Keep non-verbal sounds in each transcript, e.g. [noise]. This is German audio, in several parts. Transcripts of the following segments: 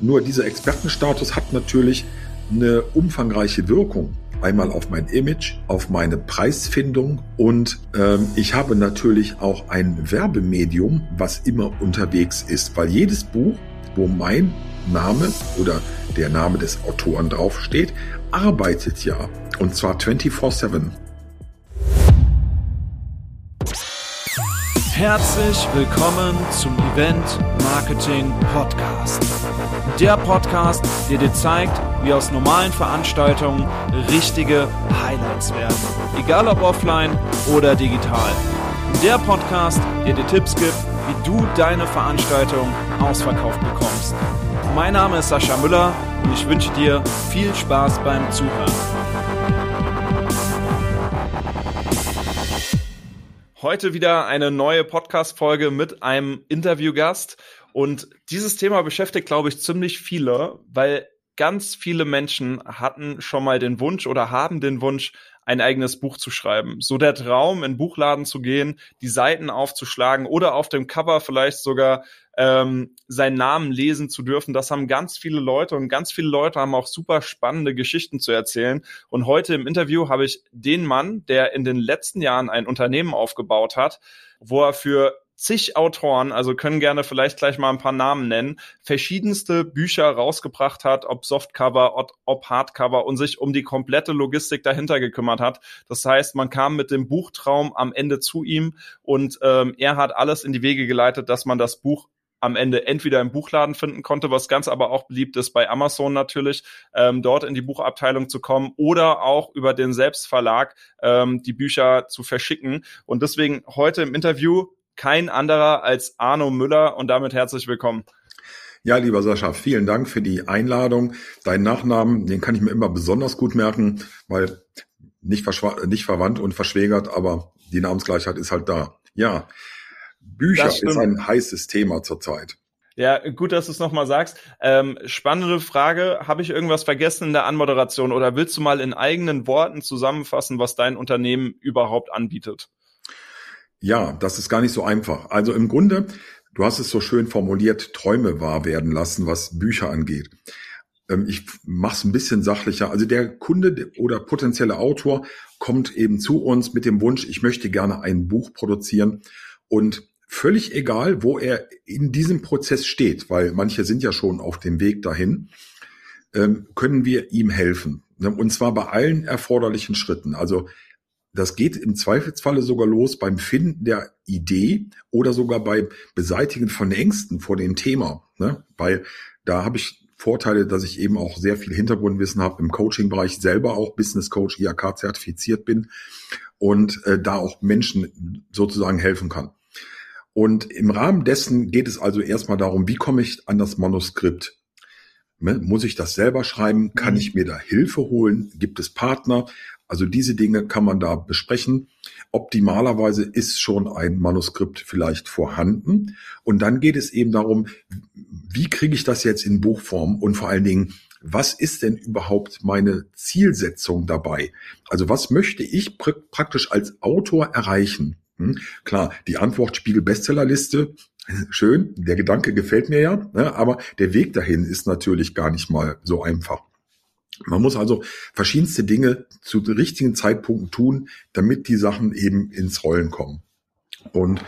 Nur dieser Expertenstatus hat natürlich eine umfangreiche Wirkung. Einmal auf mein Image, auf meine Preisfindung und ähm, ich habe natürlich auch ein Werbemedium, was immer unterwegs ist, weil jedes Buch, wo mein Name oder der Name des Autoren draufsteht, arbeitet ja und zwar 24/7. Herzlich willkommen zum Event Marketing Podcast. Der Podcast, der dir zeigt, wie aus normalen Veranstaltungen richtige Highlights werden. Egal ob offline oder digital. Der Podcast, der dir Tipps gibt, wie du deine Veranstaltung ausverkauft bekommst. Mein Name ist Sascha Müller und ich wünsche dir viel Spaß beim Zuhören. Heute wieder eine neue Podcast-Folge mit einem Interviewgast. Und dieses Thema beschäftigt, glaube ich, ziemlich viele, weil ganz viele Menschen hatten schon mal den Wunsch oder haben den Wunsch, ein eigenes Buch zu schreiben. So der Traum, in Buchladen zu gehen, die Seiten aufzuschlagen oder auf dem Cover vielleicht sogar ähm, seinen Namen lesen zu dürfen. Das haben ganz viele Leute und ganz viele Leute haben auch super spannende Geschichten zu erzählen. Und heute im Interview habe ich den Mann, der in den letzten Jahren ein Unternehmen aufgebaut hat, wo er für zig Autoren, also können gerne vielleicht gleich mal ein paar Namen nennen, verschiedenste Bücher rausgebracht hat, ob Softcover, ob Hardcover und sich um die komplette Logistik dahinter gekümmert hat. Das heißt, man kam mit dem Buchtraum am Ende zu ihm und ähm, er hat alles in die Wege geleitet, dass man das Buch am Ende entweder im Buchladen finden konnte, was ganz aber auch beliebt ist bei Amazon natürlich, ähm, dort in die Buchabteilung zu kommen oder auch über den Selbstverlag ähm, die Bücher zu verschicken. Und deswegen heute im Interview kein anderer als Arno Müller und damit herzlich willkommen. Ja, lieber Sascha, vielen Dank für die Einladung. Deinen Nachnamen, den kann ich mir immer besonders gut merken, weil nicht, nicht verwandt und verschwägert, aber die Namensgleichheit ist halt da. Ja, Bücher ist ein heißes Thema zurzeit. Ja, gut, dass du es nochmal sagst. Ähm, spannende Frage. Habe ich irgendwas vergessen in der Anmoderation oder willst du mal in eigenen Worten zusammenfassen, was dein Unternehmen überhaupt anbietet? Ja, das ist gar nicht so einfach. Also im Grunde, du hast es so schön formuliert, Träume wahr werden lassen, was Bücher angeht. Ähm, ich mache es ein bisschen sachlicher. Also der Kunde oder potenzielle Autor kommt eben zu uns mit dem Wunsch, ich möchte gerne ein Buch produzieren und völlig egal, wo er in diesem Prozess steht, weil manche sind ja schon auf dem Weg dahin, ähm, können wir ihm helfen. Und zwar bei allen erforderlichen Schritten. Also das geht im Zweifelsfalle sogar los beim Finden der Idee oder sogar beim Beseitigen von Ängsten vor dem Thema. Ne? Weil da habe ich Vorteile, dass ich eben auch sehr viel Hintergrundwissen habe im Coaching-Bereich, selber auch Business Coach IAK zertifiziert bin und äh, da auch Menschen sozusagen helfen kann. Und im Rahmen dessen geht es also erstmal darum, wie komme ich an das Manuskript? Ne? Muss ich das selber schreiben? Kann mhm. ich mir da Hilfe holen? Gibt es Partner? Also diese Dinge kann man da besprechen. Optimalerweise ist schon ein Manuskript vielleicht vorhanden. Und dann geht es eben darum, wie kriege ich das jetzt in Buchform und vor allen Dingen, was ist denn überhaupt meine Zielsetzung dabei? Also was möchte ich pr praktisch als Autor erreichen? Hm? Klar, die Antwort Spiegel Bestsellerliste, schön, der Gedanke gefällt mir ja, ne? aber der Weg dahin ist natürlich gar nicht mal so einfach. Man muss also verschiedenste Dinge zu richtigen Zeitpunkten tun, damit die Sachen eben ins Rollen kommen. Und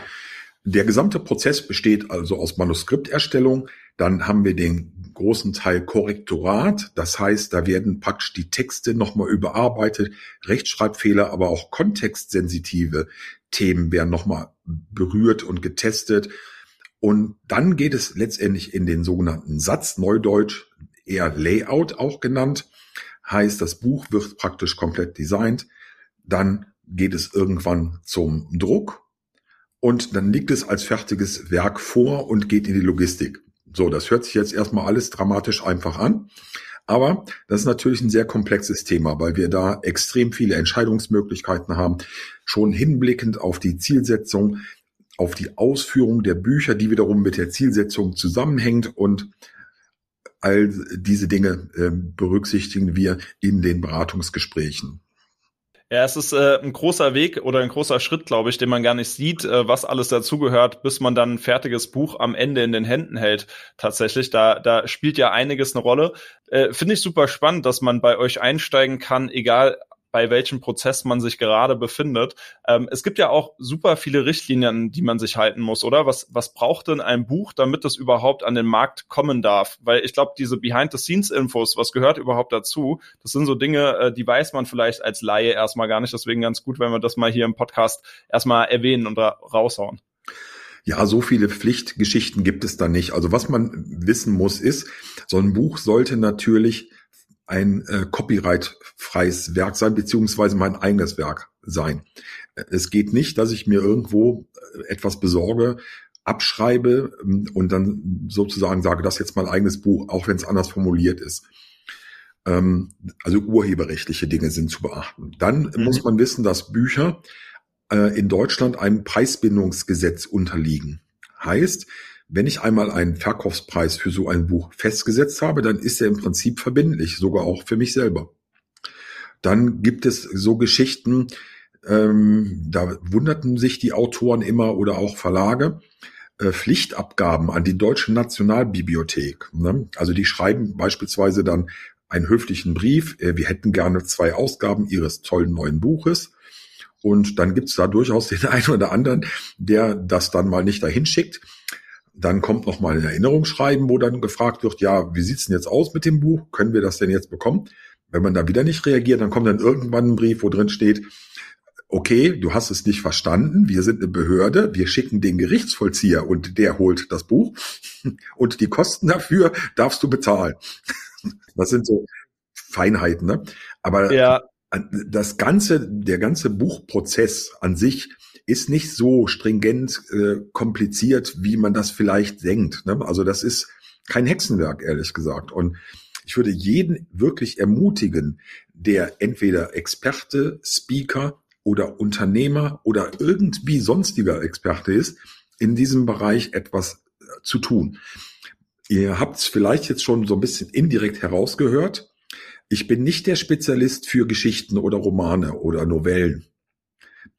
der gesamte Prozess besteht also aus Manuskripterstellung. Dann haben wir den großen Teil Korrektorat. Das heißt, da werden praktisch die Texte nochmal überarbeitet. Rechtschreibfehler, aber auch kontextsensitive Themen werden nochmal berührt und getestet. Und dann geht es letztendlich in den sogenannten Satz, Neudeutsch, eher Layout auch genannt. Heißt, das Buch wird praktisch komplett designt. Dann geht es irgendwann zum Druck und dann liegt es als fertiges Werk vor und geht in die Logistik. So, das hört sich jetzt erstmal alles dramatisch einfach an. Aber das ist natürlich ein sehr komplexes Thema, weil wir da extrem viele Entscheidungsmöglichkeiten haben, schon hinblickend auf die Zielsetzung, auf die Ausführung der Bücher, die wiederum mit der Zielsetzung zusammenhängt und all diese Dinge äh, berücksichtigen wir in den Beratungsgesprächen. Ja, es ist äh, ein großer Weg oder ein großer Schritt, glaube ich, den man gar nicht sieht, äh, was alles dazugehört, bis man dann ein fertiges Buch am Ende in den Händen hält. Tatsächlich, da, da spielt ja einiges eine Rolle. Äh, Finde ich super spannend, dass man bei euch einsteigen kann, egal bei welchem Prozess man sich gerade befindet. Ähm, es gibt ja auch super viele Richtlinien, die man sich halten muss, oder? Was, was braucht denn ein Buch, damit es überhaupt an den Markt kommen darf? Weil ich glaube, diese Behind-the-Scenes-Infos, was gehört überhaupt dazu, das sind so Dinge, äh, die weiß man vielleicht als Laie erstmal gar nicht. Deswegen ganz gut, wenn wir das mal hier im Podcast erstmal erwähnen und raushauen. Ja, so viele Pflichtgeschichten gibt es da nicht. Also was man wissen muss, ist, so ein Buch sollte natürlich ein äh, copyright-freies Werk sein, beziehungsweise mein eigenes Werk sein. Es geht nicht, dass ich mir irgendwo äh, etwas besorge, abschreibe ähm, und dann sozusagen sage, das ist jetzt mein eigenes Buch, auch wenn es anders formuliert ist. Ähm, also urheberrechtliche Dinge sind zu beachten. Dann mhm. muss man wissen, dass Bücher äh, in Deutschland einem Preisbindungsgesetz unterliegen. Heißt, wenn ich einmal einen Verkaufspreis für so ein Buch festgesetzt habe, dann ist er im Prinzip verbindlich, sogar auch für mich selber. Dann gibt es so Geschichten, ähm, da wunderten sich die Autoren immer oder auch Verlage, äh, Pflichtabgaben an die Deutsche Nationalbibliothek. Ne? Also die schreiben beispielsweise dann einen höflichen Brief, äh, wir hätten gerne zwei Ausgaben ihres tollen neuen Buches. Und dann gibt's da durchaus den [laughs] einen oder anderen, der das dann mal nicht dahin schickt. Dann kommt noch mal ein Erinnerungsschreiben, wo dann gefragt wird, ja, wie sieht's denn jetzt aus mit dem Buch? Können wir das denn jetzt bekommen? Wenn man da wieder nicht reagiert, dann kommt dann irgendwann ein Brief, wo drin steht, okay, du hast es nicht verstanden, wir sind eine Behörde, wir schicken den Gerichtsvollzieher und der holt das Buch [laughs] und die Kosten dafür darfst du bezahlen. [laughs] Das sind so Feinheiten, ne? Aber ja. das ganze, der ganze Buchprozess an sich ist nicht so stringent äh, kompliziert, wie man das vielleicht denkt. Ne? Also das ist kein Hexenwerk, ehrlich gesagt. Und ich würde jeden wirklich ermutigen, der entweder Experte, Speaker oder Unternehmer oder irgendwie sonstiger Experte ist, in diesem Bereich etwas äh, zu tun. Ihr habt es vielleicht jetzt schon so ein bisschen indirekt herausgehört. Ich bin nicht der Spezialist für Geschichten oder Romane oder Novellen.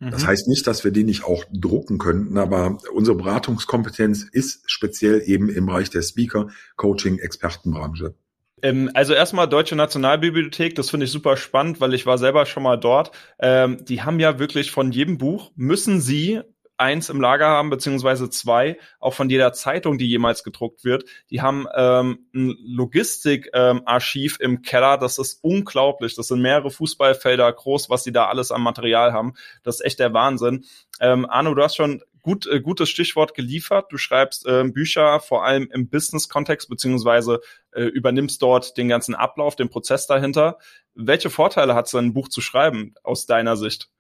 Das mhm. heißt nicht, dass wir die nicht auch drucken könnten, aber unsere Beratungskompetenz ist speziell eben im Bereich der Speaker, Coaching, Expertenbranche. Ähm, also erstmal Deutsche Nationalbibliothek, das finde ich super spannend, weil ich war selber schon mal dort. Ähm, die haben ja wirklich von jedem Buch müssen sie eins im Lager haben, beziehungsweise zwei, auch von jeder Zeitung, die jemals gedruckt wird. Die haben ähm, ein Logistikarchiv ähm, im Keller, das ist unglaublich. Das sind mehrere Fußballfelder groß, was sie da alles an Material haben. Das ist echt der Wahnsinn. Ähm, Arno, du hast schon gut, äh, gutes Stichwort geliefert. Du schreibst äh, Bücher vor allem im Business-Kontext, beziehungsweise äh, übernimmst dort den ganzen Ablauf, den Prozess dahinter. Welche Vorteile hat es, ein Buch zu schreiben, aus deiner Sicht?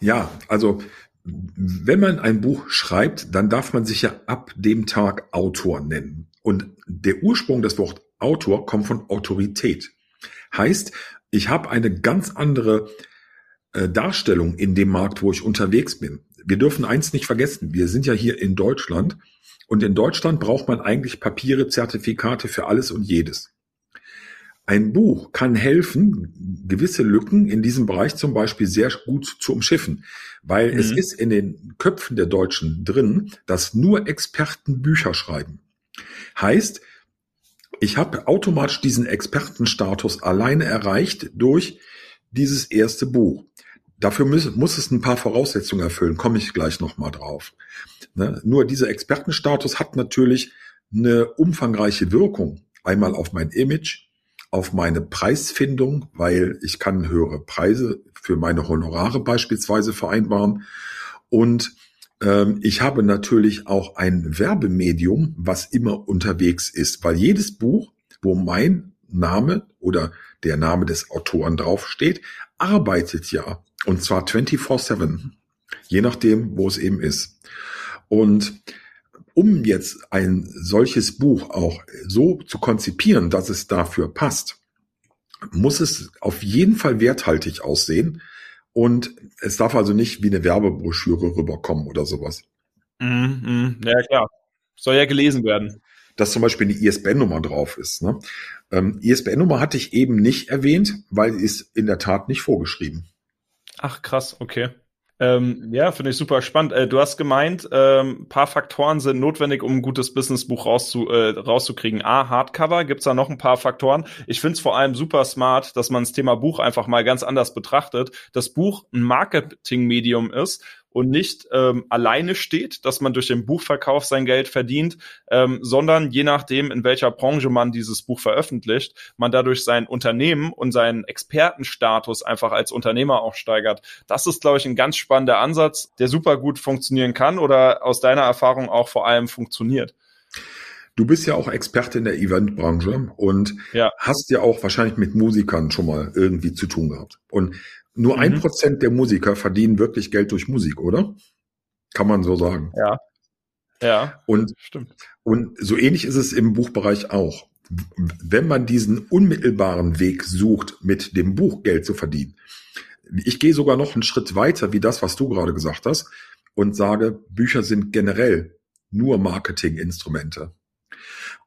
Ja, also wenn man ein Buch schreibt, dann darf man sich ja ab dem Tag Autor nennen. Und der Ursprung des Wort Autor kommt von Autorität. Heißt, ich habe eine ganz andere äh, Darstellung in dem Markt, wo ich unterwegs bin. Wir dürfen eins nicht vergessen. Wir sind ja hier in Deutschland. Und in Deutschland braucht man eigentlich Papiere, Zertifikate für alles und jedes. Ein Buch kann helfen, gewisse Lücken in diesem Bereich zum Beispiel sehr gut zu umschiffen, weil mhm. es ist in den Köpfen der Deutschen drin, dass nur Experten Bücher schreiben. Heißt, ich habe automatisch diesen Expertenstatus alleine erreicht durch dieses erste Buch. Dafür muss, muss es ein paar Voraussetzungen erfüllen, komme ich gleich nochmal drauf. Ne? Nur dieser Expertenstatus hat natürlich eine umfangreiche Wirkung. Einmal auf mein Image, auf meine Preisfindung, weil ich kann höhere Preise für meine Honorare beispielsweise vereinbaren. Und ähm, ich habe natürlich auch ein Werbemedium, was immer unterwegs ist, weil jedes Buch, wo mein Name oder der Name des Autoren draufsteht, arbeitet ja. Und zwar 24-7, je nachdem, wo es eben ist. Und um jetzt ein solches Buch auch so zu konzipieren, dass es dafür passt, muss es auf jeden Fall werthaltig aussehen und es darf also nicht wie eine Werbebroschüre rüberkommen oder sowas. Mm, mm, ja, klar. Soll ja gelesen werden. Dass zum Beispiel eine ISBN-Nummer drauf ist. Ne? Ähm, ISBN-Nummer hatte ich eben nicht erwähnt, weil ist in der Tat nicht vorgeschrieben. Ach krass, okay. Ähm, ja, finde ich super spannend. Äh, du hast gemeint, ähm, paar Faktoren sind notwendig, um ein gutes Businessbuch rauszu, äh, rauszukriegen. A, Hardcover, gibt's da noch ein paar Faktoren. Ich finde es vor allem super smart, dass man das Thema Buch einfach mal ganz anders betrachtet. Das Buch ein Marketingmedium ist und nicht ähm, alleine steht, dass man durch den Buchverkauf sein Geld verdient, ähm, sondern je nachdem, in welcher Branche man dieses Buch veröffentlicht, man dadurch sein Unternehmen und seinen Expertenstatus einfach als Unternehmer auch steigert. Das ist, glaube ich, ein ganz spannender Ansatz, der super gut funktionieren kann oder aus deiner Erfahrung auch vor allem funktioniert. Du bist ja auch Experte in der Eventbranche und ja. hast ja auch wahrscheinlich mit Musikern schon mal irgendwie zu tun gehabt. Und nur ein mhm. Prozent der Musiker verdienen wirklich Geld durch Musik, oder? Kann man so sagen. Ja. Ja. Und, stimmt. Und so ähnlich ist es im Buchbereich auch. Wenn man diesen unmittelbaren Weg sucht, mit dem Buch Geld zu verdienen. Ich gehe sogar noch einen Schritt weiter, wie das, was du gerade gesagt hast, und sage, Bücher sind generell nur Marketinginstrumente.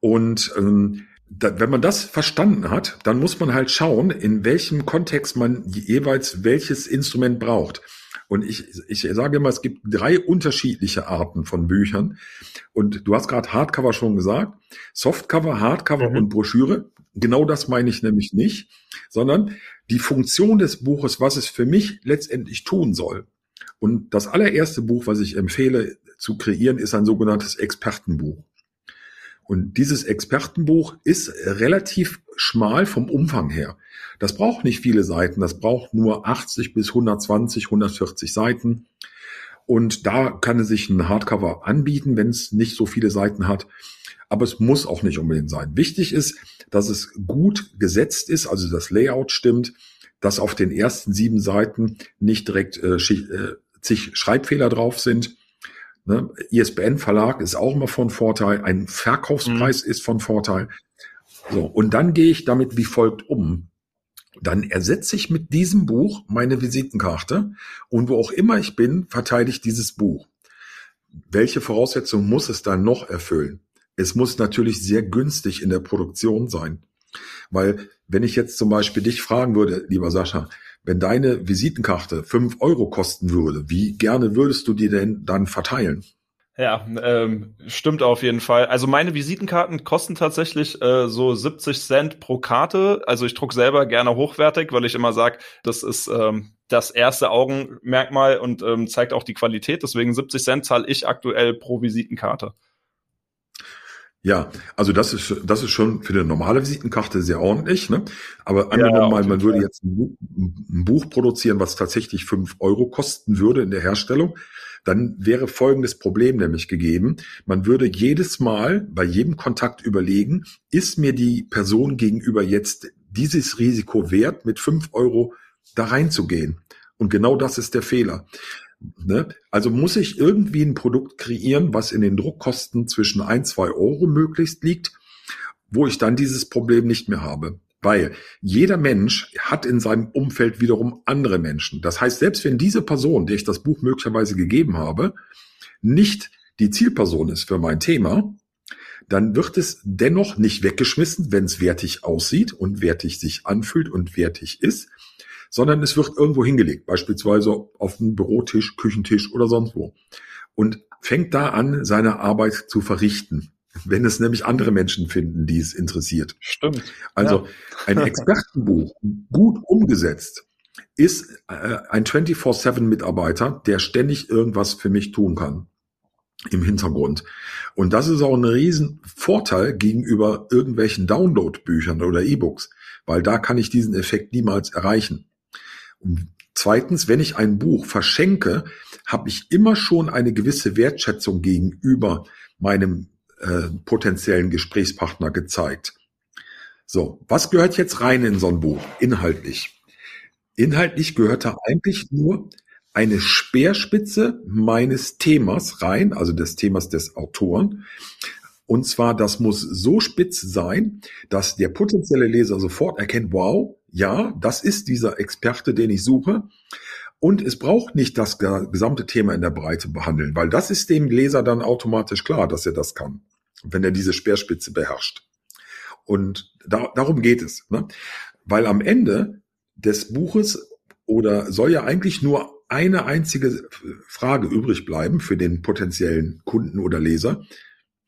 Und ähm, da, wenn man das verstanden hat, dann muss man halt schauen, in welchem Kontext man jeweils welches Instrument braucht. Und ich, ich sage immer, es gibt drei unterschiedliche Arten von Büchern. Und du hast gerade Hardcover schon gesagt. Softcover, Hardcover mhm. und Broschüre. Genau das meine ich nämlich nicht, sondern die Funktion des Buches, was es für mich letztendlich tun soll. Und das allererste Buch, was ich empfehle zu kreieren, ist ein sogenanntes Expertenbuch. Und dieses Expertenbuch ist relativ schmal vom Umfang her. Das braucht nicht viele Seiten, das braucht nur 80 bis 120, 140 Seiten. Und da kann es sich ein Hardcover anbieten, wenn es nicht so viele Seiten hat. Aber es muss auch nicht unbedingt sein. Wichtig ist, dass es gut gesetzt ist, also das Layout stimmt, dass auf den ersten sieben Seiten nicht direkt äh, äh zig Schreibfehler drauf sind Ne? ISBN Verlag ist auch immer von Vorteil. Ein Verkaufspreis mhm. ist von Vorteil. So. Und dann gehe ich damit wie folgt um. Dann ersetze ich mit diesem Buch meine Visitenkarte und wo auch immer ich bin, verteile ich dieses Buch. Welche Voraussetzungen muss es dann noch erfüllen? Es muss natürlich sehr günstig in der Produktion sein. Weil wenn ich jetzt zum Beispiel dich fragen würde, lieber Sascha, wenn deine Visitenkarte fünf Euro kosten würde, wie gerne würdest du die denn dann verteilen? Ja, ähm, stimmt auf jeden Fall. Also meine Visitenkarten kosten tatsächlich äh, so 70 Cent pro Karte. Also ich druck selber gerne hochwertig, weil ich immer sage, das ist ähm, das erste Augenmerkmal und ähm, zeigt auch die Qualität. Deswegen 70 Cent zahle ich aktuell pro Visitenkarte. Ja, also das ist, das ist schon für eine normale Visitenkarte sehr ordentlich. Ne? Aber angenommen ja, mal, man würde jetzt ein Buch, ein Buch produzieren, was tatsächlich fünf Euro kosten würde in der Herstellung, dann wäre folgendes Problem nämlich gegeben. Man würde jedes Mal bei jedem Kontakt überlegen, ist mir die Person gegenüber jetzt dieses Risiko wert, mit fünf Euro da reinzugehen? Und genau das ist der Fehler. Ne? Also muss ich irgendwie ein Produkt kreieren, was in den Druckkosten zwischen ein, zwei Euro möglichst liegt, wo ich dann dieses Problem nicht mehr habe. Weil jeder Mensch hat in seinem Umfeld wiederum andere Menschen. Das heißt, selbst wenn diese Person, der ich das Buch möglicherweise gegeben habe, nicht die Zielperson ist für mein Thema, dann wird es dennoch nicht weggeschmissen, wenn es wertig aussieht und wertig sich anfühlt und wertig ist, sondern es wird irgendwo hingelegt, beispielsweise auf einen Bürotisch, Küchentisch oder sonst wo. Und fängt da an, seine Arbeit zu verrichten, wenn es nämlich andere Menschen finden, die es interessiert. Stimmt. Also ja. [laughs] ein Expertenbuch, gut umgesetzt, ist äh, ein 24-7-Mitarbeiter, der ständig irgendwas für mich tun kann im Hintergrund. Und das ist auch ein Riesenvorteil gegenüber irgendwelchen Download-Büchern oder E-Books, weil da kann ich diesen Effekt niemals erreichen. Zweitens, wenn ich ein Buch verschenke, habe ich immer schon eine gewisse Wertschätzung gegenüber meinem äh, potenziellen Gesprächspartner gezeigt. So, was gehört jetzt rein in so ein Buch? Inhaltlich. Inhaltlich gehört da eigentlich nur eine Speerspitze meines Themas rein, also des Themas des Autoren. Und zwar, das muss so spitz sein, dass der potenzielle Leser sofort erkennt, wow, ja, das ist dieser Experte, den ich suche. Und es braucht nicht das gesamte Thema in der Breite behandeln, weil das ist dem Leser dann automatisch klar, dass er das kann, wenn er diese Speerspitze beherrscht. Und da, darum geht es, ne? weil am Ende des Buches oder soll ja eigentlich nur eine einzige Frage übrig bleiben für den potenziellen Kunden oder Leser.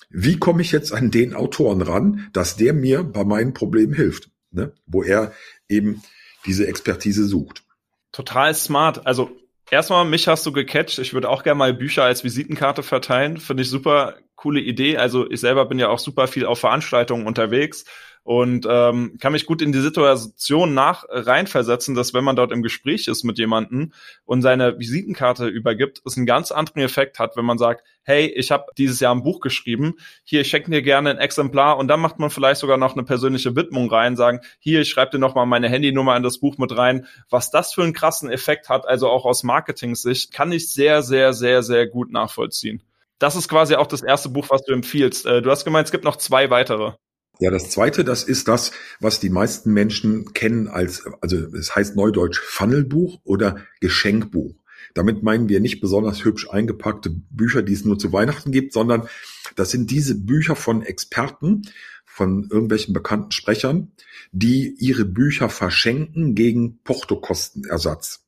Wie komme ich jetzt an den Autoren ran, dass der mir bei meinen Problemen hilft, ne? wo er eben diese Expertise sucht. Total smart. Also erstmal, mich hast du gecatcht. Ich würde auch gerne mal Bücher als Visitenkarte verteilen. Finde ich super coole Idee. Also ich selber bin ja auch super viel auf Veranstaltungen unterwegs und ähm, kann mich gut in die Situation nach reinversetzen, dass wenn man dort im Gespräch ist mit jemandem und seine Visitenkarte übergibt, es einen ganz anderen Effekt hat, wenn man sagt, hey, ich habe dieses Jahr ein Buch geschrieben, hier, ich schenke dir gerne ein Exemplar und dann macht man vielleicht sogar noch eine persönliche Widmung rein, sagen, hier, ich schreibe dir nochmal meine Handynummer in das Buch mit rein. Was das für einen krassen Effekt hat, also auch aus Marketing-Sicht, kann ich sehr, sehr, sehr, sehr gut nachvollziehen. Das ist quasi auch das erste Buch, was du empfiehlst. Äh, du hast gemeint, es gibt noch zwei weitere. Ja, das zweite, das ist das, was die meisten Menschen kennen als, also es heißt neudeutsch Funnelbuch oder Geschenkbuch. Damit meinen wir nicht besonders hübsch eingepackte Bücher, die es nur zu Weihnachten gibt, sondern das sind diese Bücher von Experten, von irgendwelchen bekannten Sprechern, die ihre Bücher verschenken gegen Portokostenersatz.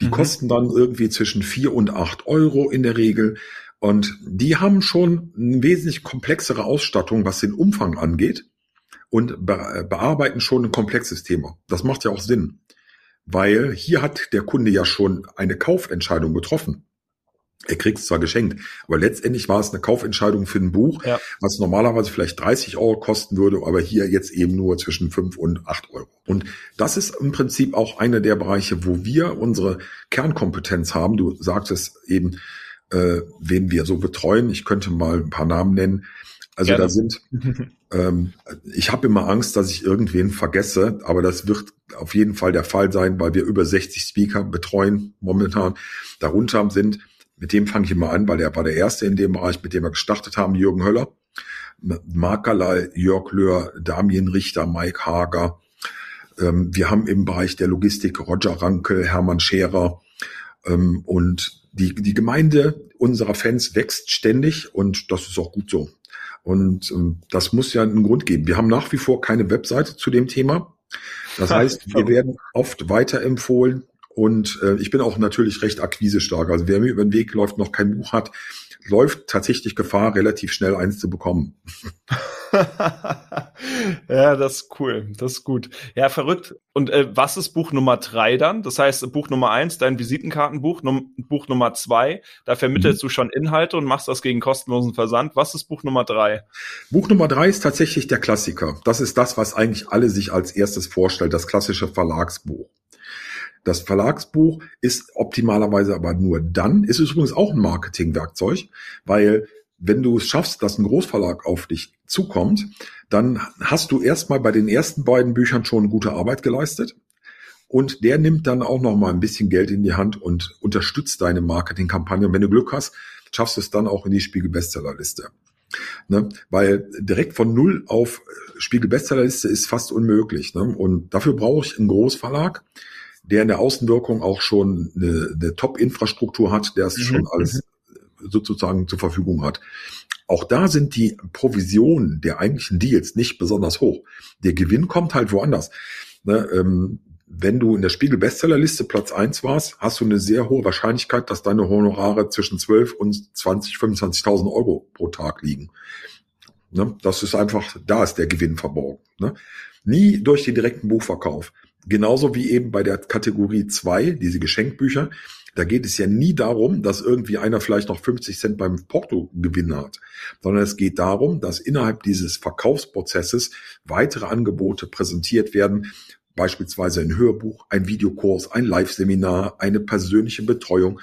Die mhm. kosten dann irgendwie zwischen vier und acht Euro in der Regel. Und die haben schon eine wesentlich komplexere Ausstattung, was den Umfang angeht und be bearbeiten schon ein komplexes Thema. Das macht ja auch Sinn, weil hier hat der Kunde ja schon eine Kaufentscheidung getroffen. Er kriegt es zwar geschenkt, aber letztendlich war es eine Kaufentscheidung für ein Buch, ja. was normalerweise vielleicht 30 Euro kosten würde, aber hier jetzt eben nur zwischen 5 und 8 Euro. Und das ist im Prinzip auch einer der Bereiche, wo wir unsere Kernkompetenz haben. Du sagtest eben, äh, wen wir so betreuen. Ich könnte mal ein paar Namen nennen. Also Gerne. da sind, ähm, ich habe immer Angst, dass ich irgendwen vergesse, aber das wird auf jeden Fall der Fall sein, weil wir über 60 Speaker betreuen momentan. Darunter sind, mit dem fange ich immer an, weil er war der Erste in dem Bereich, mit dem wir gestartet haben, Jürgen Höller, Mark Galay, Jörg Löhr, Damien Richter, Mike Hager. Ähm, wir haben im Bereich der Logistik Roger Ranke, Hermann Scherer ähm, und die, die Gemeinde unserer Fans wächst ständig und das ist auch gut so. Und ähm, das muss ja einen Grund geben. Wir haben nach wie vor keine Webseite zu dem Thema. Das heißt, wir werden oft weiterempfohlen und äh, ich bin auch natürlich recht akquisestark. Also wer mir über den Weg läuft, noch kein Buch hat, läuft tatsächlich Gefahr, relativ schnell eins zu bekommen. [laughs] ja, das ist cool. Das ist gut. Ja, verrückt. Und äh, was ist Buch Nummer drei dann? Das heißt, Buch Nummer eins, dein Visitenkartenbuch, Num Buch Nummer zwei, da vermittelst mhm. du schon Inhalte und machst das gegen kostenlosen Versand. Was ist Buch Nummer drei? Buch Nummer drei ist tatsächlich der Klassiker. Das ist das, was eigentlich alle sich als erstes vorstellt, das klassische Verlagsbuch. Das Verlagsbuch ist optimalerweise aber nur dann, ist übrigens auch ein Marketingwerkzeug, weil wenn du es schaffst, dass ein Großverlag auf dich zukommt, dann hast du erstmal bei den ersten beiden Büchern schon gute Arbeit geleistet. Und der nimmt dann auch noch mal ein bisschen Geld in die Hand und unterstützt deine Marketingkampagne. Und wenn du Glück hast, schaffst du es dann auch in die Spiegel-Bestsellerliste. Ne? Weil direkt von null auf Spiegel-Bestsellerliste ist fast unmöglich. Ne? Und dafür brauche ich einen Großverlag, der in der Außenwirkung auch schon eine, eine Top-Infrastruktur hat, der es mhm. schon alles mhm sozusagen zur Verfügung hat. Auch da sind die Provisionen der eigentlichen Deals nicht besonders hoch. Der Gewinn kommt halt woanders. Ne, ähm, wenn du in der Spiegel Bestsellerliste Platz eins warst, hast du eine sehr hohe Wahrscheinlichkeit, dass deine Honorare zwischen 12 und 20, 25.000 Euro pro Tag liegen. Ne, das ist einfach, da ist der Gewinn verborgen. Ne? Nie durch den direkten Buchverkauf. Genauso wie eben bei der Kategorie 2, diese Geschenkbücher, da geht es ja nie darum, dass irgendwie einer vielleicht noch 50 Cent beim Porto Gewinn hat, sondern es geht darum, dass innerhalb dieses Verkaufsprozesses weitere Angebote präsentiert werden, beispielsweise ein Hörbuch, ein Videokurs, ein Live-Seminar, eine persönliche Betreuung,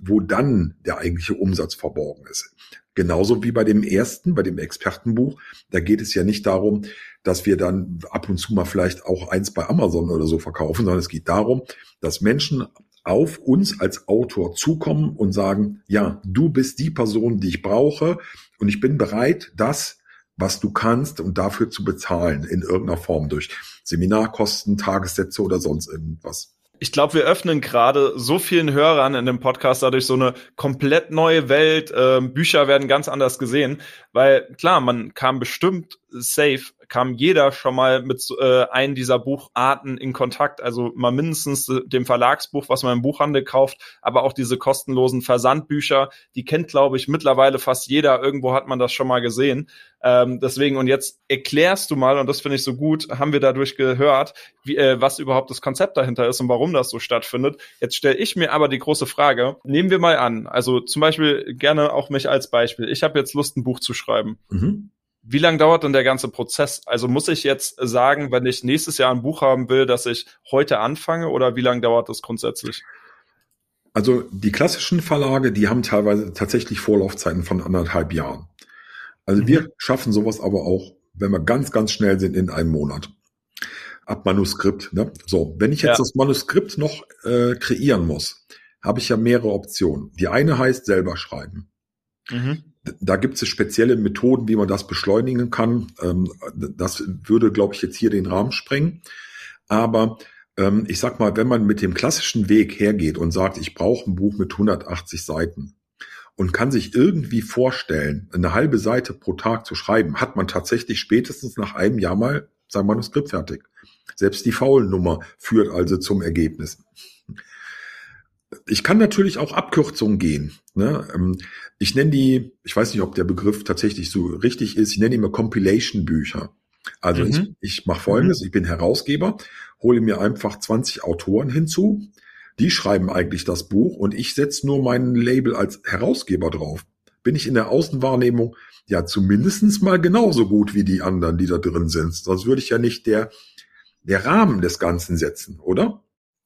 wo dann der eigentliche Umsatz verborgen ist. Genauso wie bei dem ersten, bei dem Expertenbuch, da geht es ja nicht darum, dass wir dann ab und zu mal vielleicht auch eins bei Amazon oder so verkaufen, sondern es geht darum, dass Menschen auf uns als Autor zukommen und sagen, ja, du bist die Person, die ich brauche und ich bin bereit, das, was du kannst und dafür zu bezahlen in irgendeiner Form durch Seminarkosten, Tagessätze oder sonst irgendwas ich glaube, wir öffnen gerade so vielen Hörern in dem Podcast dadurch so eine komplett neue Welt. Ähm, Bücher werden ganz anders gesehen, weil klar, man kam bestimmt safe kam jeder schon mal mit äh, einem dieser Bucharten in Kontakt. Also mal mindestens dem Verlagsbuch, was man im Buchhandel kauft, aber auch diese kostenlosen Versandbücher, die kennt, glaube ich, mittlerweile fast jeder. Irgendwo hat man das schon mal gesehen. Ähm, deswegen, und jetzt erklärst du mal, und das finde ich so gut, haben wir dadurch gehört, wie, äh, was überhaupt das Konzept dahinter ist und warum das so stattfindet. Jetzt stelle ich mir aber die große Frage, nehmen wir mal an, also zum Beispiel gerne auch mich als Beispiel. Ich habe jetzt Lust, ein Buch zu schreiben. Mhm. Wie lange dauert denn der ganze Prozess? Also muss ich jetzt sagen, wenn ich nächstes Jahr ein Buch haben will, dass ich heute anfange oder wie lange dauert das grundsätzlich? Also die klassischen Verlage, die haben teilweise tatsächlich Vorlaufzeiten von anderthalb Jahren. Also mhm. wir schaffen sowas aber auch, wenn wir ganz, ganz schnell sind, in einem Monat. Ab Manuskript. Ne? So, wenn ich jetzt ja. das Manuskript noch äh, kreieren muss, habe ich ja mehrere Optionen. Die eine heißt selber schreiben. Mhm. Da gibt es spezielle Methoden, wie man das beschleunigen kann. Ähm, das würde, glaube ich, jetzt hier den Rahmen sprengen. Aber ähm, ich sag mal, wenn man mit dem klassischen Weg hergeht und sagt, ich brauche ein Buch mit 180 Seiten, und kann sich irgendwie vorstellen, eine halbe Seite pro Tag zu schreiben, hat man tatsächlich spätestens nach einem Jahr mal sein Manuskript fertig. Selbst die Faulnummer führt also zum Ergebnis. Ich kann natürlich auch Abkürzungen gehen. Ne? Ähm, ich nenne die, ich weiß nicht, ob der Begriff tatsächlich so richtig ist, ich nenne die immer Compilation-Bücher. Also mhm. ich, ich mache folgendes, mhm. ich bin Herausgeber, hole mir einfach 20 Autoren hinzu, die schreiben eigentlich das Buch und ich setze nur mein Label als Herausgeber drauf. Bin ich in der Außenwahrnehmung ja zumindestens mal genauso gut wie die anderen, die da drin sind. Sonst würde ich ja nicht der, der Rahmen des Ganzen setzen, oder?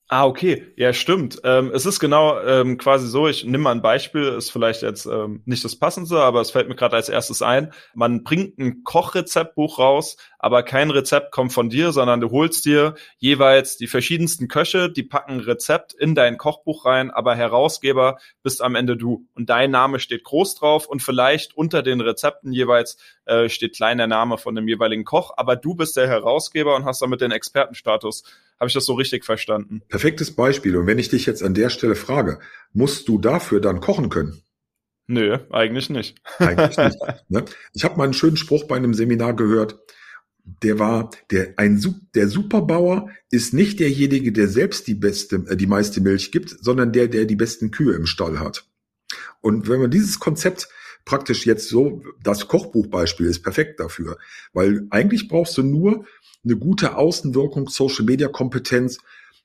Ah, okay. Ja, stimmt. Ähm, es ist genau ähm, quasi so, ich nehme mal ein Beispiel, ist vielleicht jetzt ähm, nicht das Passendste, aber es fällt mir gerade als erstes ein. Man bringt ein Kochrezeptbuch raus, aber kein Rezept kommt von dir, sondern du holst dir jeweils die verschiedensten Köche, die packen Rezept in dein Kochbuch rein, aber Herausgeber bist am Ende du. Und dein Name steht groß drauf und vielleicht unter den Rezepten jeweils äh, steht klein der Name von dem jeweiligen Koch, aber du bist der Herausgeber und hast damit den Expertenstatus. Habe ich das so richtig verstanden? Perfektes Beispiel. Und wenn ich dich jetzt an der Stelle frage, musst du dafür dann kochen können? Nö, eigentlich nicht. Eigentlich nicht. [laughs] Ne? Ich habe mal einen schönen Spruch bei einem Seminar gehört. Der war, der ein der Superbauer ist nicht derjenige, der selbst die beste, äh, die meiste Milch gibt, sondern der, der die besten Kühe im Stall hat. Und wenn man dieses Konzept praktisch jetzt so, das Kochbuchbeispiel ist perfekt dafür, weil eigentlich brauchst du nur eine gute Außenwirkung, Social Media Kompetenz,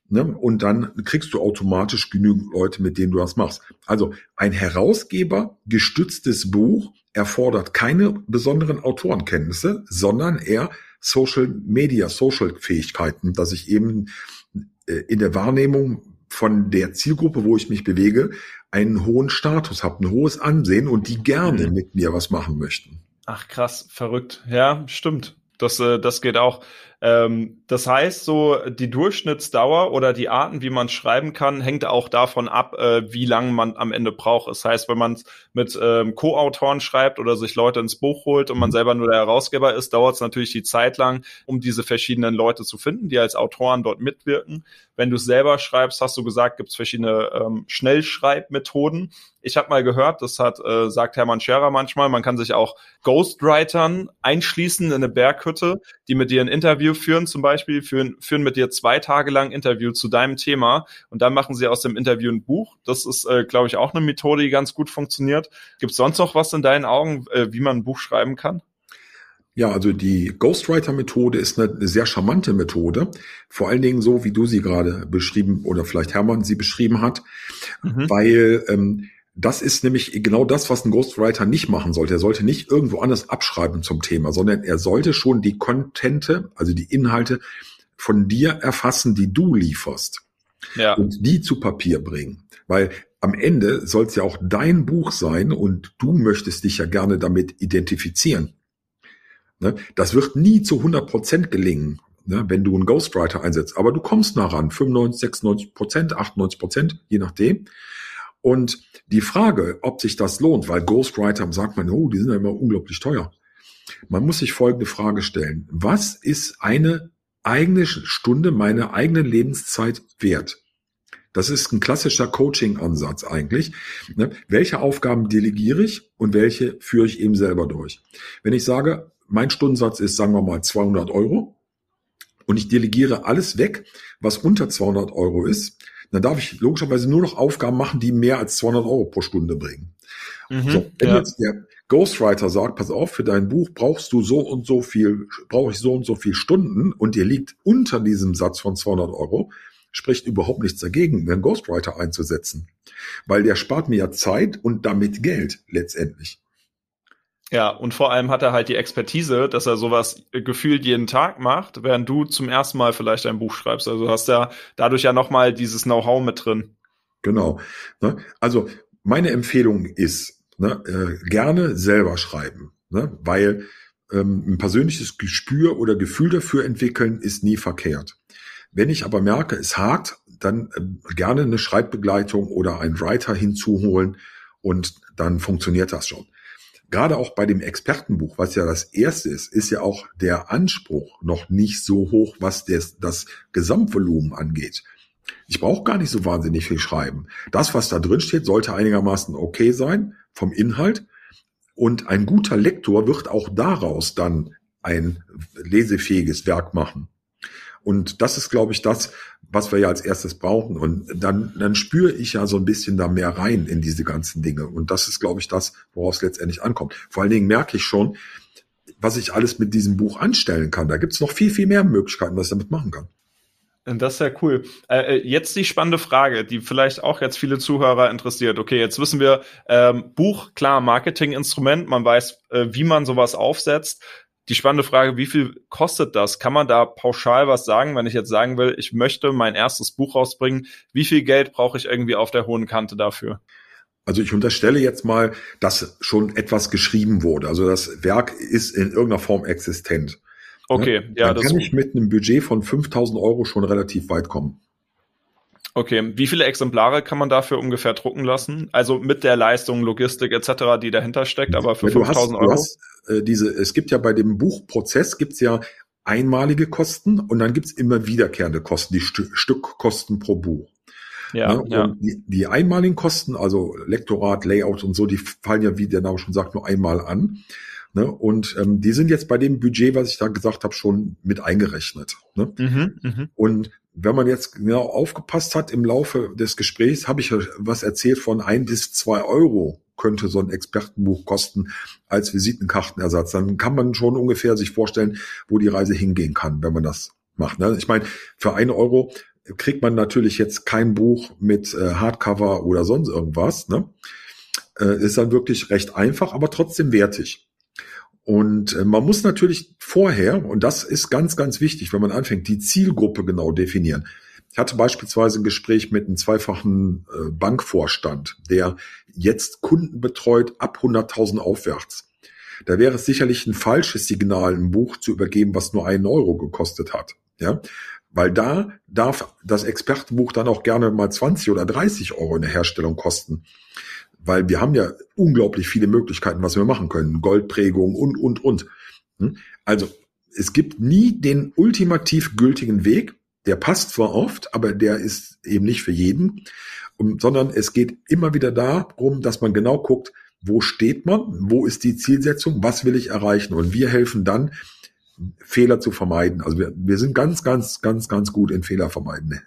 ne? und dann kriegst du automatisch genügend Leute, mit denen du das machst. Also ein Herausgeber gestütztes Buch erfordert keine besonderen Autorenkenntnisse, sondern eher Social Media, Social Fähigkeiten, dass ich eben äh, in der Wahrnehmung von der Zielgruppe, wo ich mich bewege, einen hohen Status habe, ein hohes Ansehen und die gerne mhm. mit mir was machen möchten. Ach krass, verrückt. Ja, stimmt. Das, äh, das geht auch. Ähm, das heißt, so die Durchschnittsdauer oder die Arten, wie man schreiben kann, hängt auch davon ab, äh, wie lange man am Ende braucht. Das heißt, wenn man mit ähm, Co-Autoren schreibt oder sich Leute ins Buch holt und man selber nur der Herausgeber ist, dauert es natürlich die Zeit lang, um diese verschiedenen Leute zu finden, die als Autoren dort mitwirken. Wenn du selber schreibst, hast du gesagt, gibt es verschiedene ähm, Schnellschreibmethoden. Ich habe mal gehört, das hat, äh, sagt Hermann Scherer manchmal, man kann sich auch Ghostwritern einschließen in eine Berghütte, die mit dir ein Interview führen zum Beispiel, führen, führen mit dir zwei Tage lang Interview zu deinem Thema und dann machen sie aus dem Interview ein Buch. Das ist, äh, glaube ich, auch eine Methode, die ganz gut funktioniert. Gibt es sonst noch was in deinen Augen, äh, wie man ein Buch schreiben kann? Ja, also die Ghostwriter-Methode ist eine sehr charmante Methode. Vor allen Dingen so, wie du sie gerade beschrieben oder vielleicht Hermann sie beschrieben hat, mhm. weil ähm, das ist nämlich genau das, was ein Ghostwriter nicht machen sollte. Er sollte nicht irgendwo anders abschreiben zum Thema, sondern er sollte schon die Contente, also die Inhalte von dir erfassen, die du lieferst. Ja. Und die zu Papier bringen. Weil am Ende soll es ja auch dein Buch sein und du möchtest dich ja gerne damit identifizieren. Ne? Das wird nie zu 100 Prozent gelingen, ne, wenn du einen Ghostwriter einsetzt. Aber du kommst nah ran. 95, 96 Prozent, 98 Prozent, je nachdem. Und die Frage, ob sich das lohnt, weil Ghostwriter sagt man, oh, die sind ja immer unglaublich teuer. Man muss sich folgende Frage stellen. Was ist eine eigene Stunde meiner eigenen Lebenszeit wert? Das ist ein klassischer Coaching-Ansatz eigentlich. Ne? Welche Aufgaben delegiere ich und welche führe ich eben selber durch? Wenn ich sage, mein Stundensatz ist, sagen wir mal, 200 Euro und ich delegiere alles weg, was unter 200 Euro ist, dann darf ich logischerweise nur noch Aufgaben machen, die mehr als 200 Euro pro Stunde bringen. Mhm, so, wenn ja. jetzt der Ghostwriter sagt, pass auf, für dein Buch brauchst du so und so viel, brauche ich so und so viel Stunden und dir liegt unter diesem Satz von 200 Euro, spricht überhaupt nichts dagegen, einen Ghostwriter einzusetzen. Weil der spart mir ja Zeit und damit Geld letztendlich. Ja, und vor allem hat er halt die Expertise, dass er sowas gefühlt jeden Tag macht, während du zum ersten Mal vielleicht ein Buch schreibst. Also hast ja dadurch ja nochmal dieses Know-how mit drin. Genau. Ne? Also meine Empfehlung ist, ne, äh, gerne selber schreiben, ne? weil ähm, ein persönliches Gespür oder Gefühl dafür entwickeln ist nie verkehrt. Wenn ich aber merke, es hakt, dann äh, gerne eine Schreibbegleitung oder einen Writer hinzuholen und dann funktioniert das schon gerade auch bei dem Expertenbuch, was ja das erste ist, ist ja auch der Anspruch noch nicht so hoch, was des, das Gesamtvolumen angeht. Ich brauche gar nicht so wahnsinnig viel schreiben. Das, was da drin steht, sollte einigermaßen okay sein vom Inhalt. Und ein guter Lektor wird auch daraus dann ein lesefähiges Werk machen. Und das ist, glaube ich, das, was wir ja als erstes brauchen. Und dann, dann spüre ich ja so ein bisschen da mehr rein in diese ganzen Dinge. Und das ist, glaube ich, das, woraus es letztendlich ankommt. Vor allen Dingen merke ich schon, was ich alles mit diesem Buch anstellen kann. Da gibt es noch viel, viel mehr Möglichkeiten, was ich damit machen kann. Das ist ja cool. Äh, äh, jetzt die spannende Frage, die vielleicht auch jetzt viele Zuhörer interessiert. Okay, jetzt wissen wir, ähm, Buch, klar, Marketinginstrument, man weiß, äh, wie man sowas aufsetzt die spannende Frage, wie viel kostet das? Kann man da pauschal was sagen, wenn ich jetzt sagen will, ich möchte mein erstes Buch rausbringen? Wie viel Geld brauche ich irgendwie auf der hohen Kante dafür? Also ich unterstelle jetzt mal, dass schon etwas geschrieben wurde. Also das Werk ist in irgendeiner Form existent. Okay, ja, Dann das kann ich mit einem Budget von 5000 Euro schon relativ weit kommen. Okay, wie viele Exemplare kann man dafür ungefähr drucken lassen? Also mit der Leistung, Logistik etc., die dahinter steckt, aber für ja, 5000 Euro? Hast, äh, diese, es gibt ja bei dem Buchprozess gibt's ja einmalige Kosten und dann gibt's immer wiederkehrende Kosten, die St Stückkosten pro Buch. Ja, ne? ja. Die, die, einmaligen Kosten, also Lektorat, Layout und so, die fallen ja, wie der Name schon sagt, nur einmal an. Ne? Und ähm, die sind jetzt bei dem Budget, was ich da gesagt habe, schon mit eingerechnet. Ne? Mhm, mh. Und wenn man jetzt genau aufgepasst hat im Laufe des Gesprächs, habe ich was erzählt von ein bis zwei Euro könnte so ein Expertenbuch kosten als Visitenkartenersatz. Dann kann man schon ungefähr sich vorstellen, wo die Reise hingehen kann, wenn man das macht. Ne? Ich meine, für ein Euro kriegt man natürlich jetzt kein Buch mit äh, Hardcover oder sonst irgendwas. Ne? Äh, ist dann wirklich recht einfach, aber trotzdem wertig. Und äh, man muss natürlich vorher, und das ist ganz, ganz wichtig, wenn man anfängt, die Zielgruppe genau definieren. Ich hatte beispielsweise ein Gespräch mit einem zweifachen äh, Bankvorstand, der jetzt Kunden betreut ab 100.000 aufwärts. Da wäre es sicherlich ein falsches Signal, ein Buch zu übergeben, was nur einen Euro gekostet hat. Ja, weil da darf das Expertenbuch dann auch gerne mal 20 oder 30 Euro in der Herstellung kosten weil wir haben ja unglaublich viele Möglichkeiten, was wir machen können. Goldprägung und, und, und. Hm? Also es gibt nie den ultimativ gültigen Weg. Der passt zwar oft, aber der ist eben nicht für jeden, sondern es geht immer wieder darum, dass man genau guckt, wo steht man, wo ist die Zielsetzung, was will ich erreichen und wir helfen dann, Fehler zu vermeiden. Also wir, wir sind ganz, ganz, ganz, ganz gut in Fehler vermeiden.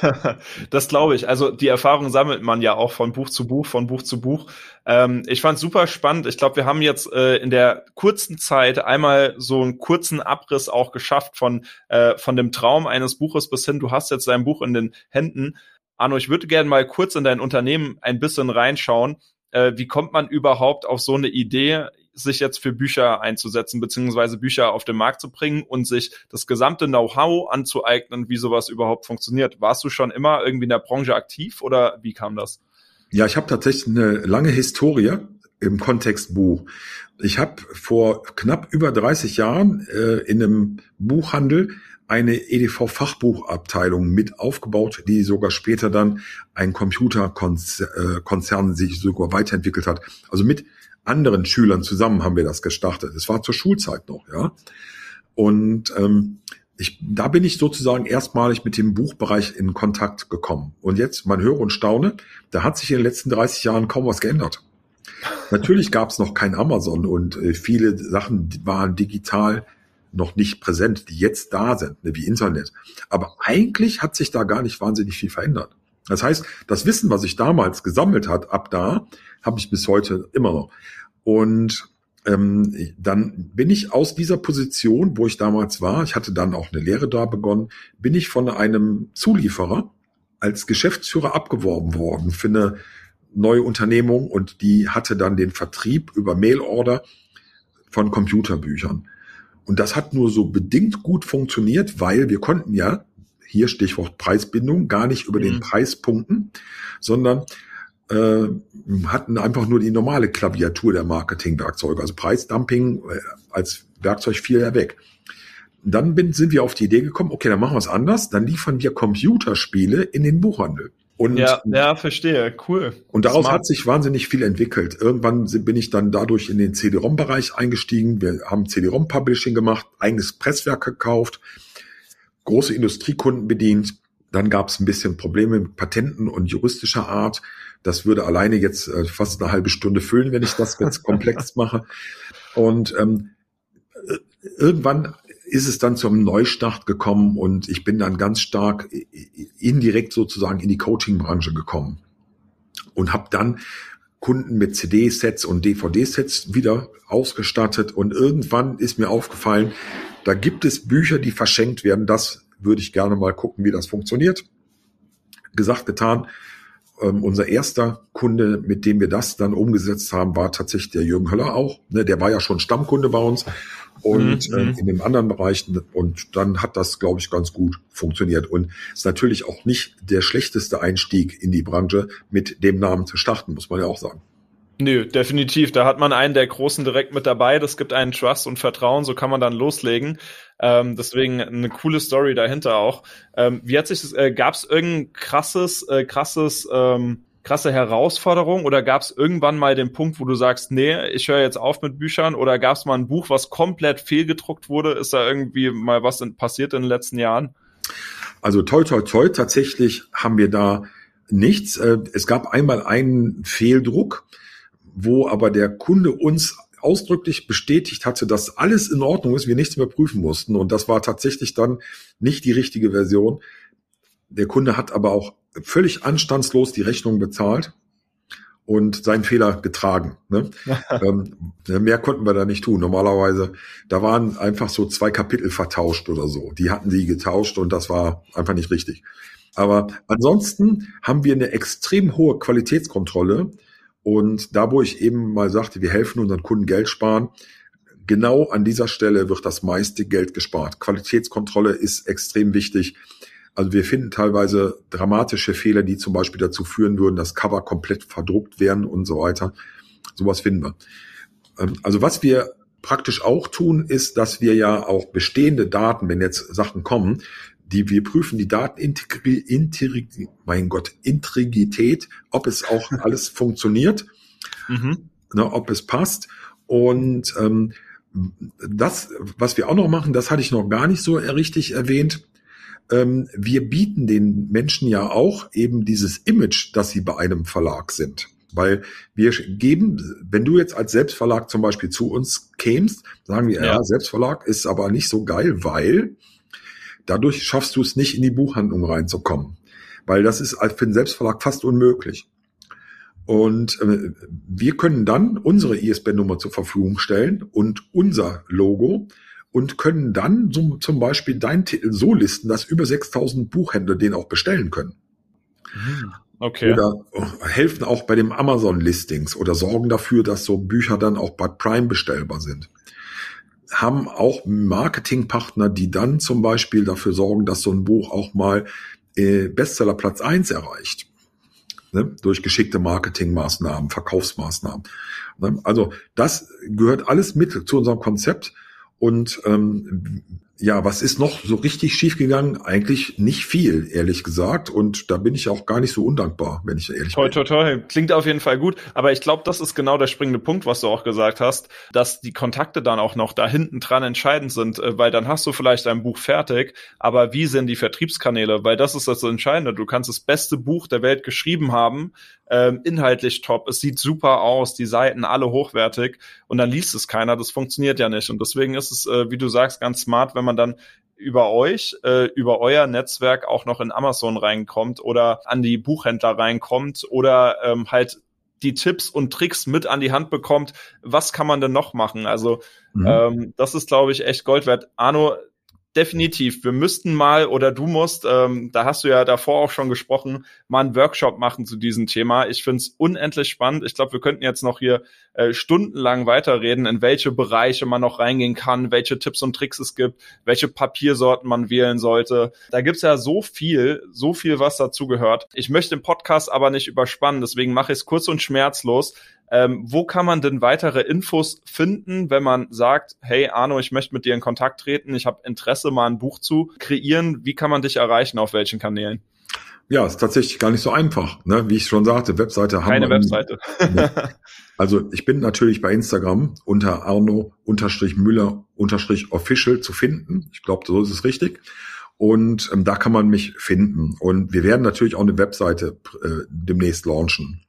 [laughs] das glaube ich. Also die Erfahrung sammelt man ja auch von Buch zu Buch, von Buch zu Buch. Ähm, ich fand super spannend. Ich glaube, wir haben jetzt äh, in der kurzen Zeit einmal so einen kurzen Abriss auch geschafft von, äh, von dem Traum eines Buches bis hin, du hast jetzt dein Buch in den Händen. Arno, ich würde gerne mal kurz in dein Unternehmen ein bisschen reinschauen. Äh, wie kommt man überhaupt auf so eine Idee? Sich jetzt für Bücher einzusetzen, beziehungsweise Bücher auf den Markt zu bringen und sich das gesamte Know-how anzueignen, wie sowas überhaupt funktioniert. Warst du schon immer irgendwie in der Branche aktiv oder wie kam das? Ja, ich habe tatsächlich eine lange Historie im Kontext Buch. Ich habe vor knapp über 30 Jahren äh, in einem Buchhandel eine EDV-Fachbuchabteilung mit aufgebaut, die sogar später dann ein Computerkonzern sich sogar weiterentwickelt hat. Also mit anderen Schülern zusammen haben wir das gestartet. Es war zur Schulzeit noch, ja. Und ähm, ich, da bin ich sozusagen erstmalig mit dem Buchbereich in Kontakt gekommen. Und jetzt, man höre und staune, da hat sich in den letzten 30 Jahren kaum was geändert. Natürlich gab es noch kein Amazon und äh, viele Sachen waren digital noch nicht präsent, die jetzt da sind, ne, wie Internet. Aber eigentlich hat sich da gar nicht wahnsinnig viel verändert. Das heißt, das Wissen, was ich damals gesammelt hat, ab da, habe ich bis heute immer noch. Und ähm, dann bin ich aus dieser Position, wo ich damals war, ich hatte dann auch eine Lehre da begonnen, bin ich von einem Zulieferer als Geschäftsführer abgeworben worden für eine neue Unternehmung und die hatte dann den Vertrieb über Mailorder von Computerbüchern. Und das hat nur so bedingt gut funktioniert, weil wir konnten ja, hier Stichwort Preisbindung, gar nicht über mhm. den Preis punkten, sondern äh, hatten einfach nur die normale Klaviatur der Marketingwerkzeuge. Also Preisdumping äh, als Werkzeug fiel ja weg. Dann bin, sind wir auf die Idee gekommen, okay, dann machen wir es anders, dann liefern wir Computerspiele in den Buchhandel. Und, ja, ja, verstehe, cool. Und daraus Smart. hat sich wahnsinnig viel entwickelt. Irgendwann bin ich dann dadurch in den CD-ROM-Bereich eingestiegen. Wir haben CD-ROM-Publishing gemacht, eigenes Presswerk gekauft, große Industriekunden bedient. Dann gab es ein bisschen Probleme mit Patenten und juristischer Art. Das würde alleine jetzt äh, fast eine halbe Stunde füllen, wenn ich das jetzt [laughs] komplex mache. Und ähm, äh, irgendwann ist es dann zum Neustart gekommen und ich bin dann ganz stark indirekt sozusagen in die Coaching-Branche gekommen und habe dann Kunden mit CD-Sets und DVD-Sets wieder ausgestattet und irgendwann ist mir aufgefallen, da gibt es Bücher, die verschenkt werden. Das würde ich gerne mal gucken, wie das funktioniert. Gesagt, getan. Ähm, unser erster Kunde, mit dem wir das dann umgesetzt haben, war tatsächlich der Jürgen Höller auch. Ne, der war ja schon Stammkunde bei uns und mhm. äh, in den anderen Bereichen. Und dann hat das, glaube ich, ganz gut funktioniert. Und ist natürlich auch nicht der schlechteste Einstieg in die Branche, mit dem Namen zu starten, muss man ja auch sagen. Nö, definitiv. Da hat man einen der Großen direkt mit dabei. Das gibt einen Trust und Vertrauen. So kann man dann loslegen. Ähm, deswegen eine coole Story dahinter auch. Ähm, wie hat sich das, äh, gab es irgendein krasses, äh, krasses ähm, krasse Herausforderung oder gab es irgendwann mal den Punkt, wo du sagst, nee, ich höre jetzt auf mit Büchern oder gab es mal ein Buch, was komplett fehlgedruckt wurde? Ist da irgendwie mal was in, passiert in den letzten Jahren? Also toll, toll, toll. Tatsächlich haben wir da nichts. Äh, es gab einmal einen Fehldruck, wo aber der Kunde uns ausdrücklich bestätigt hatte, dass alles in Ordnung ist, wir nichts mehr prüfen mussten. Und das war tatsächlich dann nicht die richtige Version. Der Kunde hat aber auch völlig anstandslos die Rechnung bezahlt und seinen Fehler getragen. Ne? [laughs] ähm, mehr konnten wir da nicht tun. Normalerweise, da waren einfach so zwei Kapitel vertauscht oder so. Die hatten sie getauscht und das war einfach nicht richtig. Aber ansonsten haben wir eine extrem hohe Qualitätskontrolle. Und da, wo ich eben mal sagte, wir helfen unseren Kunden Geld sparen, genau an dieser Stelle wird das meiste Geld gespart. Qualitätskontrolle ist extrem wichtig. Also wir finden teilweise dramatische Fehler, die zum Beispiel dazu führen würden, dass Cover komplett verdruckt werden und so weiter. Sowas finden wir. Ähm, also was wir praktisch auch tun, ist, dass wir ja auch bestehende Daten, wenn jetzt Sachen kommen, die wir prüfen die Datenintegrität, mein Gott, Integrität, ob es auch [laughs] alles funktioniert, mhm. ne, ob es passt. Und ähm, das, was wir auch noch machen, das hatte ich noch gar nicht so richtig erwähnt ähm, wir bieten den Menschen ja auch eben dieses Image, dass sie bei einem Verlag sind. Weil wir geben, wenn du jetzt als Selbstverlag zum Beispiel zu uns kämst, sagen wir, ja, ja Selbstverlag ist aber nicht so geil, weil dadurch schaffst du es nicht in die Buchhandlung reinzukommen. Weil das ist für den Selbstverlag fast unmöglich. Und äh, wir können dann unsere ISBN-Nummer zur Verfügung stellen und unser Logo und können dann so, zum Beispiel deinen Titel so listen, dass über 6000 Buchhändler den auch bestellen können. Hm, okay. Oder helfen auch bei dem Amazon-Listings oder sorgen dafür, dass so Bücher dann auch bei Prime bestellbar sind. Haben auch Marketingpartner, die dann zum Beispiel dafür sorgen, dass so ein Buch auch mal äh, Bestseller Platz eins erreicht. Ne? Durch geschickte Marketingmaßnahmen, Verkaufsmaßnahmen. Ne? Also das gehört alles mit zu unserem Konzept und ähm, ja, was ist noch so richtig schiefgegangen? Eigentlich nicht viel, ehrlich gesagt. Und da bin ich auch gar nicht so undankbar, wenn ich ehrlich toi, bin. Toi, toi, toi. Klingt auf jeden Fall gut. Aber ich glaube, das ist genau der springende Punkt, was du auch gesagt hast, dass die Kontakte dann auch noch da hinten dran entscheidend sind, äh, weil dann hast du vielleicht ein Buch fertig, aber wie sind die Vertriebskanäle? Weil das ist das Entscheidende. Du kannst das beste Buch der Welt geschrieben haben, ähm, inhaltlich top, es sieht super aus, die Seiten alle hochwertig und dann liest es keiner, das funktioniert ja nicht. Und deswegen ist es, äh, wie du sagst, ganz smart, wenn man dann über euch, äh, über euer Netzwerk auch noch in Amazon reinkommt oder an die Buchhändler reinkommt oder ähm, halt die Tipps und Tricks mit an die Hand bekommt, was kann man denn noch machen? Also mhm. ähm, das ist, glaube ich, echt Gold wert. Arno, definitiv. Wir müssten mal oder du musst, ähm, da hast du ja davor auch schon gesprochen, mal einen Workshop machen zu diesem Thema. Ich finde es unendlich spannend. Ich glaube, wir könnten jetzt noch hier äh, stundenlang weiterreden, in welche Bereiche man noch reingehen kann, welche Tipps und Tricks es gibt, welche Papiersorten man wählen sollte. Da gibt's ja so viel, so viel, was dazu gehört. Ich möchte den Podcast aber nicht überspannen, deswegen mache ich es kurz und schmerzlos. Ähm, wo kann man denn weitere Infos finden, wenn man sagt, hey Arno, ich möchte mit dir in Kontakt treten, ich habe Interesse, mal ein Buch zu kreieren. Wie kann man dich erreichen, auf welchen Kanälen? Ja, ist tatsächlich gar nicht so einfach. Ne? Wie ich schon sagte, Webseite haben Keine wir. Keine Webseite. Ne? [laughs] Also ich bin natürlich bei Instagram unter Arno-Müller-Official zu finden. Ich glaube, so ist es richtig. Und ähm, da kann man mich finden. Und wir werden natürlich auch eine Webseite äh, demnächst launchen.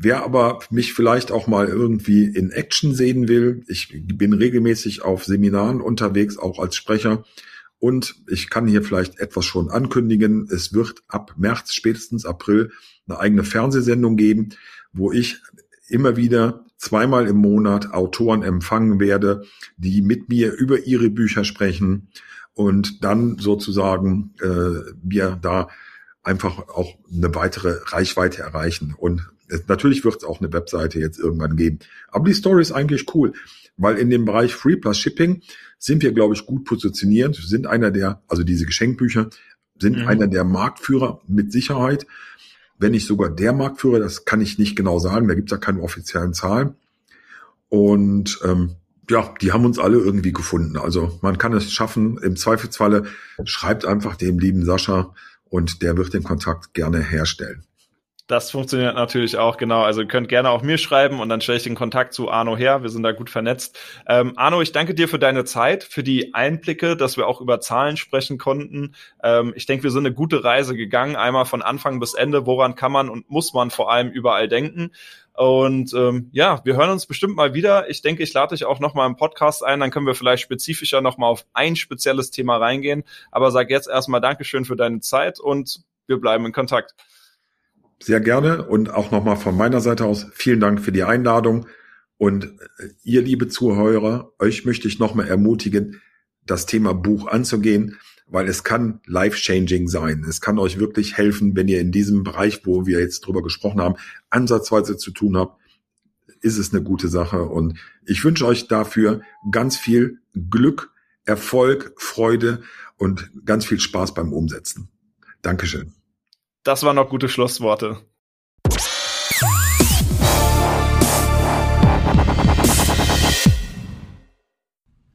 Wer aber mich vielleicht auch mal irgendwie in Action sehen will, ich bin regelmäßig auf Seminaren unterwegs, auch als Sprecher. Und ich kann hier vielleicht etwas schon ankündigen. Es wird ab März, spätestens April, eine eigene Fernsehsendung geben, wo ich immer wieder zweimal im Monat Autoren empfangen werde, die mit mir über ihre Bücher sprechen und dann sozusagen äh, wir da einfach auch eine weitere Reichweite erreichen. Und Natürlich wird es auch eine Webseite jetzt irgendwann geben. Aber die Story ist eigentlich cool, weil in dem Bereich Free Plus Shipping sind wir, glaube ich, gut positioniert, sind einer der, also diese Geschenkbücher, sind mhm. einer der Marktführer mit Sicherheit. Wenn nicht sogar der Marktführer, das kann ich nicht genau sagen, da gibt es ja keine offiziellen Zahlen. Und ähm, ja, die haben uns alle irgendwie gefunden. Also man kann es schaffen. Im Zweifelsfalle schreibt einfach dem lieben Sascha und der wird den Kontakt gerne herstellen. Das funktioniert natürlich auch, genau. Also ihr könnt gerne auch mir schreiben und dann stelle ich den Kontakt zu Arno her. Wir sind da gut vernetzt. Ähm, Arno, ich danke dir für deine Zeit, für die Einblicke, dass wir auch über Zahlen sprechen konnten. Ähm, ich denke, wir sind eine gute Reise gegangen, einmal von Anfang bis Ende. Woran kann man und muss man vor allem überall denken? Und ähm, ja, wir hören uns bestimmt mal wieder. Ich denke, ich lade dich auch noch mal im Podcast ein, dann können wir vielleicht spezifischer noch mal auf ein spezielles Thema reingehen. Aber sag jetzt erstmal Dankeschön für deine Zeit und wir bleiben in Kontakt. Sehr gerne und auch nochmal von meiner Seite aus vielen Dank für die Einladung. Und äh, ihr, liebe Zuhörer, euch möchte ich nochmal ermutigen, das Thema Buch anzugehen, weil es kann life-changing sein. Es kann euch wirklich helfen, wenn ihr in diesem Bereich, wo wir jetzt drüber gesprochen haben, ansatzweise zu tun habt, ist es eine gute Sache. Und ich wünsche euch dafür ganz viel Glück, Erfolg, Freude und ganz viel Spaß beim Umsetzen. Dankeschön. Das waren noch gute Schlussworte.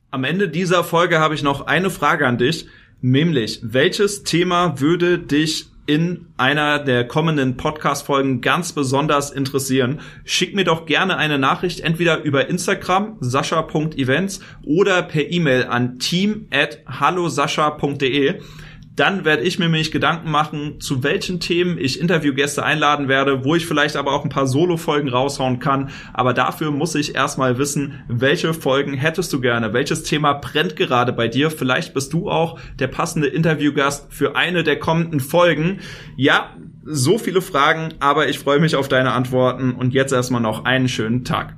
Am Ende dieser Folge habe ich noch eine Frage an dich, nämlich welches Thema würde dich in einer der kommenden Podcast-Folgen ganz besonders interessieren, schick mir doch gerne eine Nachricht entweder über Instagram sascha.events oder per E-Mail an team at hallosascha.de dann werde ich mir nämlich Gedanken machen, zu welchen Themen ich Interviewgäste einladen werde, wo ich vielleicht aber auch ein paar Solo-Folgen raushauen kann. Aber dafür muss ich erstmal wissen, welche Folgen hättest du gerne? Welches Thema brennt gerade bei dir? Vielleicht bist du auch der passende Interviewgast für eine der kommenden Folgen. Ja, so viele Fragen, aber ich freue mich auf deine Antworten und jetzt erstmal noch einen schönen Tag.